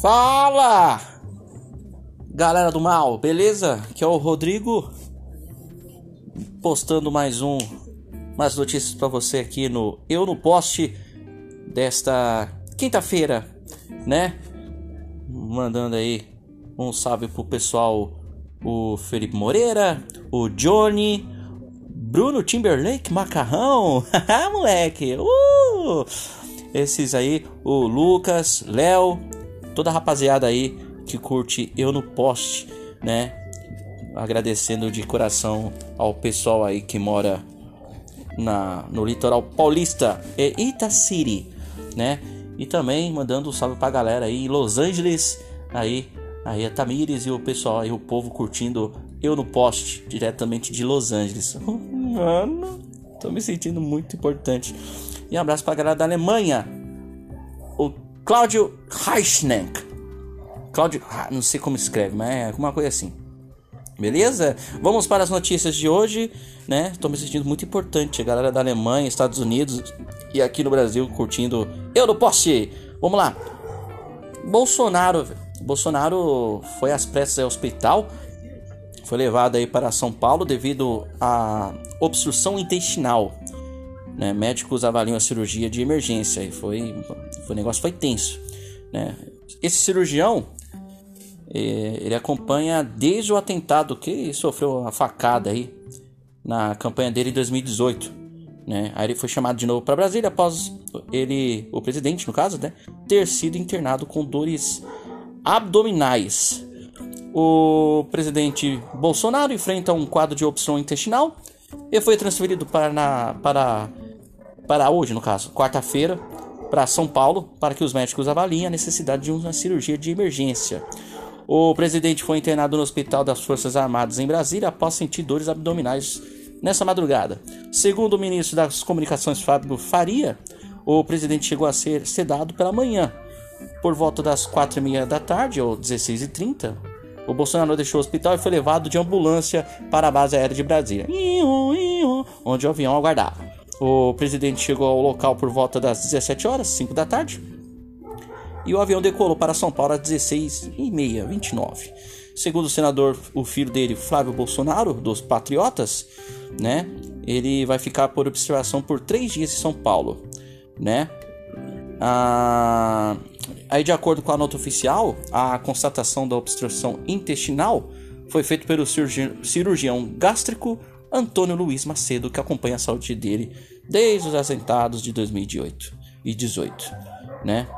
Fala! Galera do mal, beleza? Que é o Rodrigo postando mais um mais notícias para você aqui no Eu no Poste desta quinta-feira, né? Mandando aí um salve pro pessoal o Felipe Moreira, o Johnny, Bruno Timberlake, Macarrão, moleque, uh! esses aí, o Lucas, Léo, toda a rapaziada aí que curte Eu no Poste, né? Agradecendo de coração ao pessoal aí que mora na, no litoral paulista e Itaciri, né? E também mandando um salve pra galera aí em Los Angeles, aí, aí a Tamires e o pessoal aí, o povo curtindo Eu no Poste, diretamente de Los Angeles. Mano, tô me sentindo muito importante. E um abraço pra galera da Alemanha, Cláudio Reichneck. Cláudio, ah, não sei como escreve, mas é alguma coisa assim. Beleza? Vamos para as notícias de hoje, né? Estou me sentindo muito importante. A galera da Alemanha, Estados Unidos e aqui no Brasil curtindo Eu não posso ir. Vamos lá. Bolsonaro, Bolsonaro foi às pressas ao hospital. Foi levado aí para São Paulo devido a obstrução intestinal. Né? Médicos avaliam a cirurgia de emergência e foi o negócio foi tenso, né? Esse cirurgião é, ele acompanha desde o atentado que sofreu a facada aí na campanha dele em 2018. Né? Aí ele foi chamado de novo para Brasília após ele, o presidente no caso, né, ter sido internado com dores abdominais. O presidente Bolsonaro enfrenta um quadro de obstrução intestinal e foi transferido para, na, para, para hoje, no caso, quarta-feira, para São Paulo, para que os médicos avaliem a necessidade de uma cirurgia de emergência. O presidente foi internado no Hospital das Forças Armadas em Brasília após sentir dores abdominais nessa madrugada. Segundo o ministro das Comunicações Fábio Faria, o presidente chegou a ser sedado pela manhã. Por volta das quatro e meia da tarde, ou 16h30, o Bolsonaro deixou o hospital e foi levado de ambulância para a base aérea de Brasília, onde o avião aguardava. O presidente chegou ao local por volta das 17 horas, 5 da tarde, e o avião decolou para São Paulo às 16h30, 29. Segundo o senador, o filho dele, Flávio Bolsonaro, dos Patriotas, né? Ele vai ficar por observação por três dias em São Paulo, né? Ah, aí, de acordo com a nota oficial, a constatação da obstrução intestinal foi feita pelo cirurgião gástrico Antônio Luiz Macedo, que acompanha a saúde dele desde os assentados de 2018 e 18, né?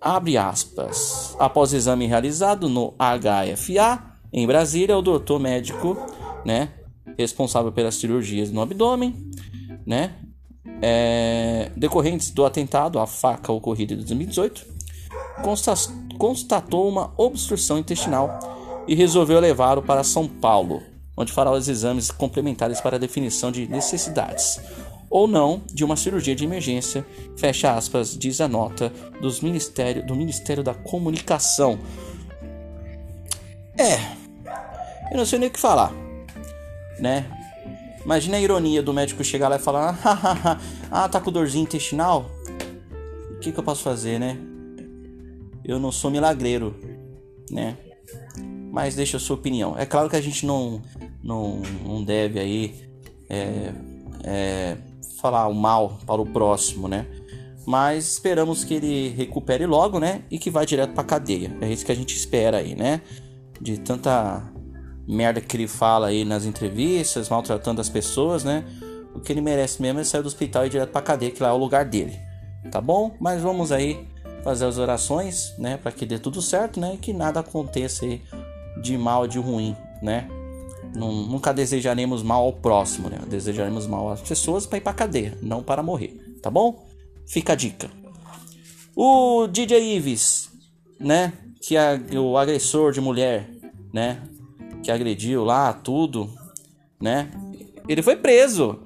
Abre aspas. Após exame realizado no HFA em Brasília, o doutor médico, né, responsável pelas cirurgias no abdômen, né, é, decorrentes do atentado à faca ocorrido em 2018, constatou uma obstrução intestinal e resolveu levá-lo para São Paulo, onde fará os exames complementares para a definição de necessidades ou não de uma cirurgia de emergência, fecha aspas, diz a nota dos ministério, do Ministério da Comunicação. É, eu não sei nem o que falar, né? Imagina a ironia do médico chegar lá e falar: Ah, tá com dorzinha intestinal? O que, que eu posso fazer, né? Eu não sou milagreiro, né? Mas deixa a sua opinião. É claro que a gente não, não, não deve aí é, é, falar o mal para o próximo, né? Mas esperamos que ele recupere logo, né? E que vá direto para cadeia. É isso que a gente espera aí, né? De tanta merda que ele fala aí nas entrevistas, maltratando as pessoas, né? O que ele merece mesmo é sair do hospital e ir direto para cadeia, que lá é o lugar dele. Tá bom? Mas vamos aí fazer as orações, né, para que dê tudo certo, né, e que nada aconteça aí de mal, de ruim, né? Nunca desejaremos mal ao próximo, né? Desejaremos mal às pessoas para ir para cadeia, não para morrer, tá bom? Fica a dica. O DJ Ives, né? Que é o agressor de mulher, né? Que agrediu lá tudo, né? Ele foi preso,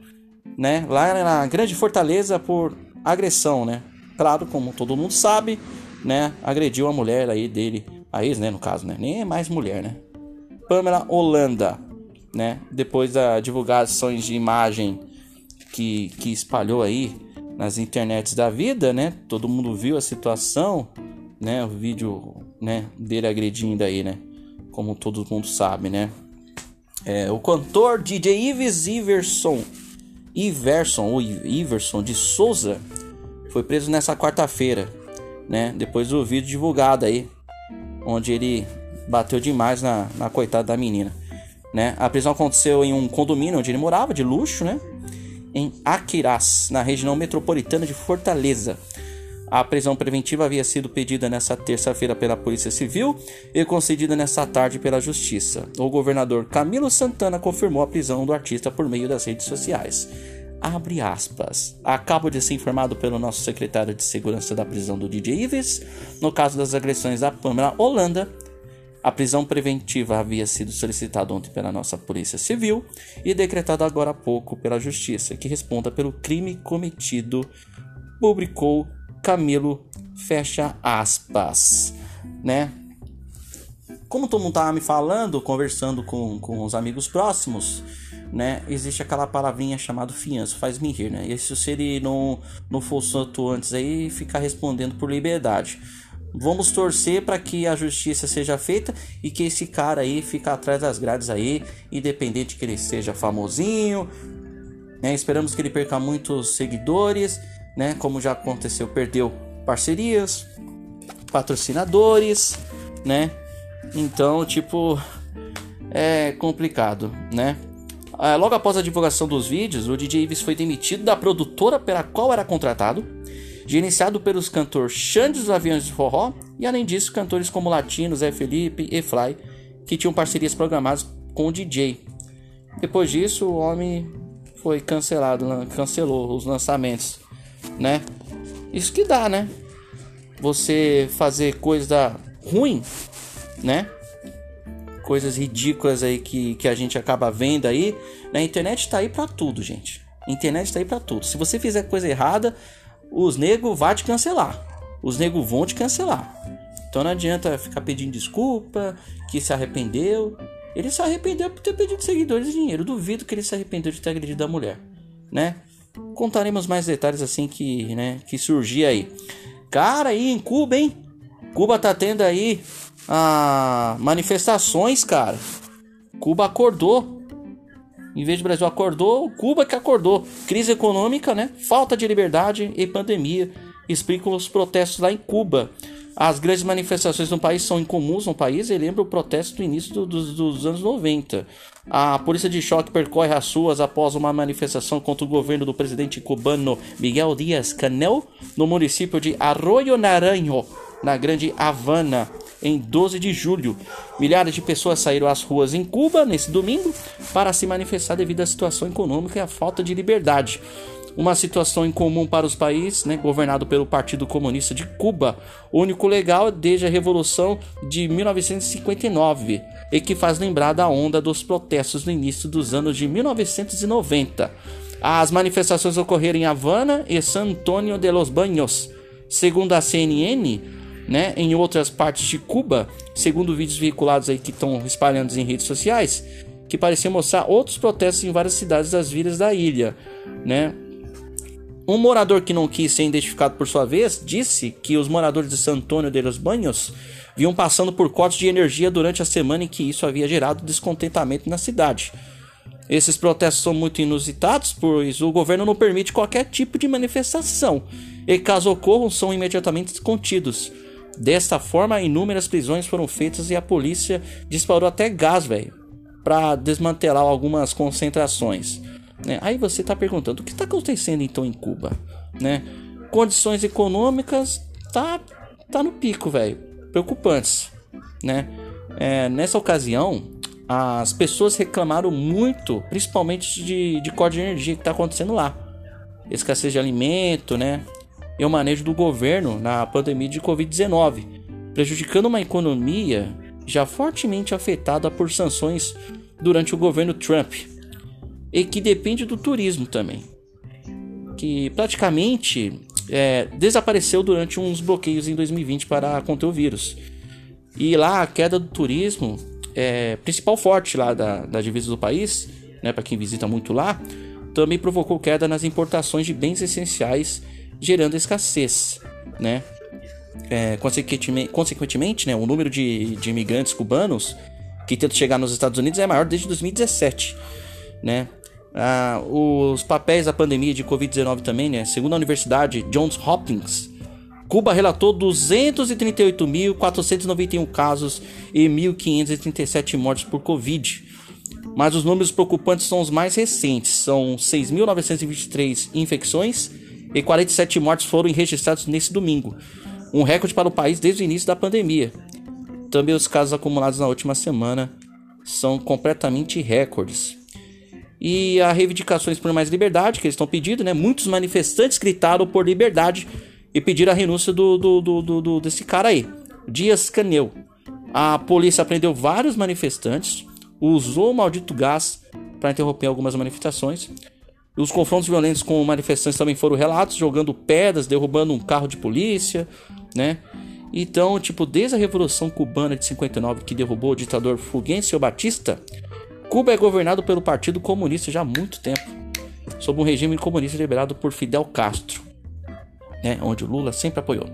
né? Lá na Grande Fortaleza por agressão, né? Claro, como todo mundo sabe, né? Agrediu a mulher aí dele, a ex, né? No caso, né? Nem é mais mulher, né? Pamela Holanda, né? Depois das divulgações de imagem que, que espalhou aí nas internets da vida, né? Todo mundo viu a situação, né? O vídeo, né? Dele agredindo aí, né? Como todo mundo sabe, né? É, o cantor DJ Ives Iverson, Iverson ou Iverson de Souza foi preso nessa quarta-feira, né? Depois do vídeo divulgado aí, onde ele bateu demais na, na coitada da menina, né? A prisão aconteceu em um condomínio onde ele morava, de luxo, né? Em Aquiraz, na região metropolitana de Fortaleza. A prisão preventiva havia sido pedida nesta terça-feira pela Polícia Civil e concedida nesta tarde pela Justiça. O governador Camilo Santana confirmou a prisão do artista por meio das redes sociais. Abre aspas. Acabo de ser informado pelo nosso secretário de segurança da prisão do DJ Ives, no caso das agressões da Pamela Holanda. A prisão preventiva havia sido solicitada ontem pela nossa Polícia Civil e decretada agora há pouco pela Justiça, que responda pelo crime cometido, publicou Camilo, fecha aspas, né? Como todo mundo tava me falando, conversando com, com os amigos próximos, né? Existe aquela palavrinha chamada fiança, faz me rir, né? E se ele não, não for santo antes aí, ficar respondendo por liberdade. Vamos torcer para que a justiça seja feita e que esse cara aí fique atrás das grades aí, independente que ele seja famosinho, né? Esperamos que ele perca muitos seguidores né? Como já aconteceu, perdeu parcerias, patrocinadores, né? Então, tipo, é complicado, né? Ah, logo após a divulgação dos vídeos, o DJ Ives foi demitido da produtora pela qual era contratado, gerenciado pelos cantores Xande dos Aviões de Forró e, além disso, cantores como Latinos, Zé Felipe e Fly, que tinham parcerias programadas com o DJ. Depois disso, o homem foi cancelado, cancelou os lançamentos né? Isso que dá, né? Você fazer coisa ruim, né? Coisas ridículas aí que, que a gente acaba vendo aí. Na internet tá aí para tudo, gente. internet tá aí para tudo. Se você fizer coisa errada, os nego vão te cancelar. Os nego vão te cancelar. Então não adianta ficar pedindo desculpa, que se arrependeu. Ele se arrependeu por ter pedido seguidores e dinheiro. Duvido que ele se arrependeu de ter agredido a mulher, né? Contaremos mais detalhes assim que, né, que surgir aí. Cara, aí em Cuba, hein? Cuba tá tendo aí ah, manifestações, cara. Cuba acordou. Em vez do Brasil acordou, Cuba que acordou. Crise econômica, né? Falta de liberdade e pandemia explicam os protestos lá em Cuba. As grandes manifestações no país são incomuns no país e lembra o protesto do início do, do, dos anos 90. A polícia de choque percorre as ruas após uma manifestação contra o governo do presidente cubano Miguel Díaz Canel no município de Arroyo Naranjo, na Grande Havana, em 12 de julho. Milhares de pessoas saíram às ruas em Cuba nesse domingo para se manifestar devido à situação econômica e à falta de liberdade uma situação incomum para os países, né, governado pelo Partido Comunista de Cuba, único legal desde a Revolução de 1959, e que faz lembrar da onda dos protestos no início dos anos de 1990. As manifestações ocorreram em Havana e San Antonio de los Baños. Segundo a CNN, né, em outras partes de Cuba, segundo vídeos veiculados aí que estão espalhando em redes sociais, que pareciam mostrar outros protestos em várias cidades das vilas da ilha, né? Um morador que não quis ser identificado por sua vez disse que os moradores de San Antônio de los Banhos vinham passando por cortes de energia durante a semana em que isso havia gerado descontentamento na cidade. Esses protestos são muito inusitados, pois o governo não permite qualquer tipo de manifestação, e caso ocorram, são imediatamente contidos. Desta forma, inúmeras prisões foram feitas e a polícia disparou até gás, velho, para desmantelar algumas concentrações. Né? Aí você está perguntando o que está acontecendo então em Cuba, né? Condições econômicas tá tá no pico, velho, preocupantes, né? É, nessa ocasião, as pessoas reclamaram muito, principalmente de, de corte de energia que está acontecendo lá, escassez de alimento, né? E o manejo do governo na pandemia de Covid-19, prejudicando uma economia já fortemente afetada por sanções durante o governo Trump e que depende do turismo também, que praticamente é, desapareceu durante uns bloqueios em 2020 para conter o vírus. E lá a queda do turismo, é, principal forte lá da, da divisa do país, né, para quem visita muito lá, também provocou queda nas importações de bens essenciais, gerando escassez, né? é, consequentemente, consequentemente né, o número de, de imigrantes cubanos que tentam chegar nos Estados Unidos é maior desde 2017, né? Ah, os papéis da pandemia de Covid-19 também, né? Segundo a Universidade Johns Hopkins, Cuba relatou 238.491 casos e 1.537 mortes por Covid. Mas os números preocupantes são os mais recentes. São 6.923 infecções e 47 mortes foram registrados nesse domingo. Um recorde para o país desde o início da pandemia. Também os casos acumulados na última semana são completamente recordes. E as reivindicações por mais liberdade que eles estão pedindo, né? Muitos manifestantes gritaram por liberdade e pediram a renúncia do, do, do, do desse cara aí, Dias Canel. A polícia prendeu vários manifestantes, usou o maldito gás para interromper algumas manifestações. Os confrontos violentos com manifestantes também foram relatos, jogando pedras, derrubando um carro de polícia, né? Então, tipo, desde a Revolução Cubana de 59, que derrubou o ditador Fulgêncio Batista, Cuba é governado pelo Partido Comunista já há muito tempo, sob um regime comunista liberado por Fidel Castro né, onde Lula sempre apoiou,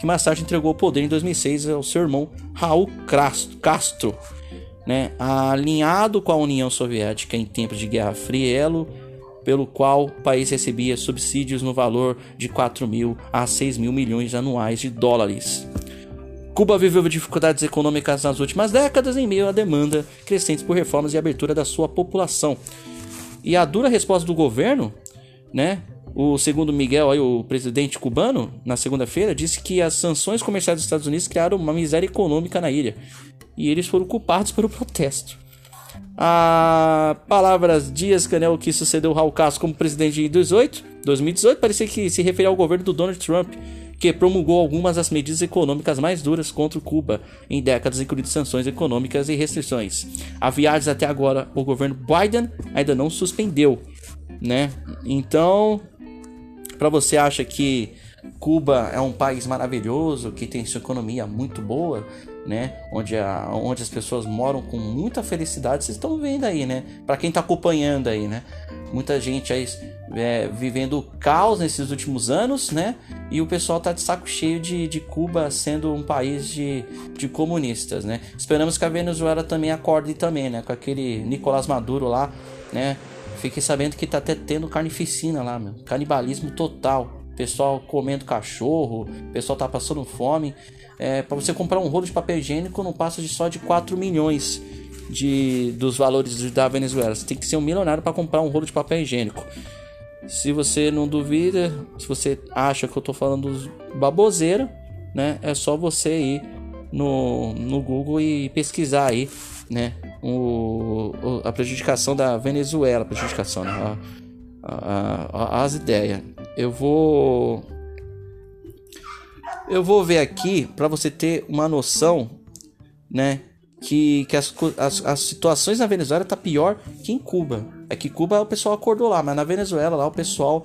que mais tarde entregou o poder em 2006 ao seu irmão Raul Castro, né, alinhado com a União Soviética em tempos de Guerra Fria, pelo qual o país recebia subsídios no valor de 4 mil a 6 mil milhões anuais de dólares. Cuba viveu dificuldades econômicas nas últimas décadas em meio à demanda crescente por reformas e abertura da sua população. E a dura resposta do governo, né, o segundo Miguel, aí, o presidente cubano, na segunda-feira, disse que as sanções comerciais dos Estados Unidos criaram uma miséria econômica na ilha. E eles foram culpados pelo protesto. A palavras Dias Canel, que sucedeu Raul Castro como presidente em 2018, 2018 parecia que se referia ao governo do Donald Trump, que promulgou algumas das medidas econômicas mais duras contra Cuba em décadas, incluindo sanções econômicas e restrições. A viagens até agora, o governo Biden ainda não suspendeu, né? Então, para você acha que Cuba é um país maravilhoso, que tem sua economia muito boa, né? Onde, a, onde as pessoas moram com muita felicidade, vocês estão vendo aí, né? Para quem está acompanhando aí, né? Muita gente aí é, vivendo caos nesses últimos anos, né? E o pessoal tá de saco cheio de, de Cuba sendo um país de, de comunistas, né? Esperamos que a Venezuela também acorde também, né? Com aquele Nicolás Maduro lá, né? Fiquei sabendo que tá até tendo carnificina lá, meu. Canibalismo total. Pessoal comendo cachorro, pessoal tá passando fome. É, para você comprar um rolo de papel higiênico não passa de só de 4 milhões de dos valores da Venezuela. Você tem que ser um milionário para comprar um rolo de papel higiênico. Se você não duvida, se você acha que eu tô falando baboseira, né? É só você ir no, no Google e pesquisar aí, né? o, a prejudicação da Venezuela, prejudicação, né? a, a, as ideias. Eu vou eu vou ver aqui para você ter uma noção, né, que, que as, as, as, situações na Venezuela tá pior que em Cuba. É que Cuba o pessoal acordou lá, mas na Venezuela lá o pessoal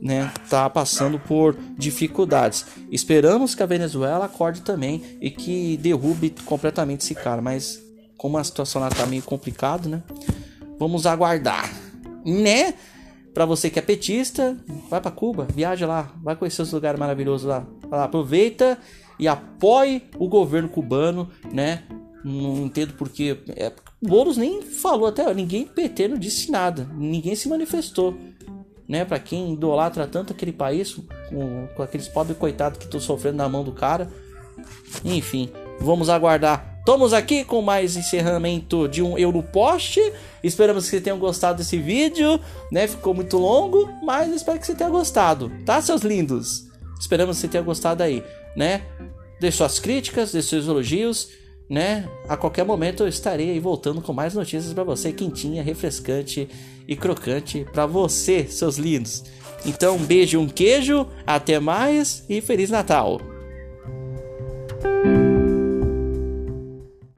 né, tá passando por dificuldades. Esperamos que a Venezuela acorde também e que derrube completamente esse cara, mas como a situação lá tá meio complicado, né? Vamos aguardar, né? Para você que é petista, vai para Cuba, viaja lá, vai conhecer os lugares maravilhosos lá. lá. Aproveita e apoie o governo cubano, né? Não entendo porque é, Boulos nem falou até, ninguém PT não disse nada, ninguém se manifestou, né? Para quem idolatra tanto aquele país, com, com aqueles pobres coitados que estão sofrendo na mão do cara. Enfim, vamos aguardar Estamos aqui com mais encerramento de um Eu no Poste. Esperamos que vocês tenham gostado desse vídeo, né? Ficou muito longo, mas espero que você tenha gostado, tá, seus lindos? Esperamos que você tenha gostado aí, né? Deixe suas críticas, deixe seus elogios, né? A qualquer momento eu estarei aí voltando com mais notícias para você, quentinha, refrescante e crocante para você, seus lindos. Então, um beijo, um queijo, até mais e Feliz Natal!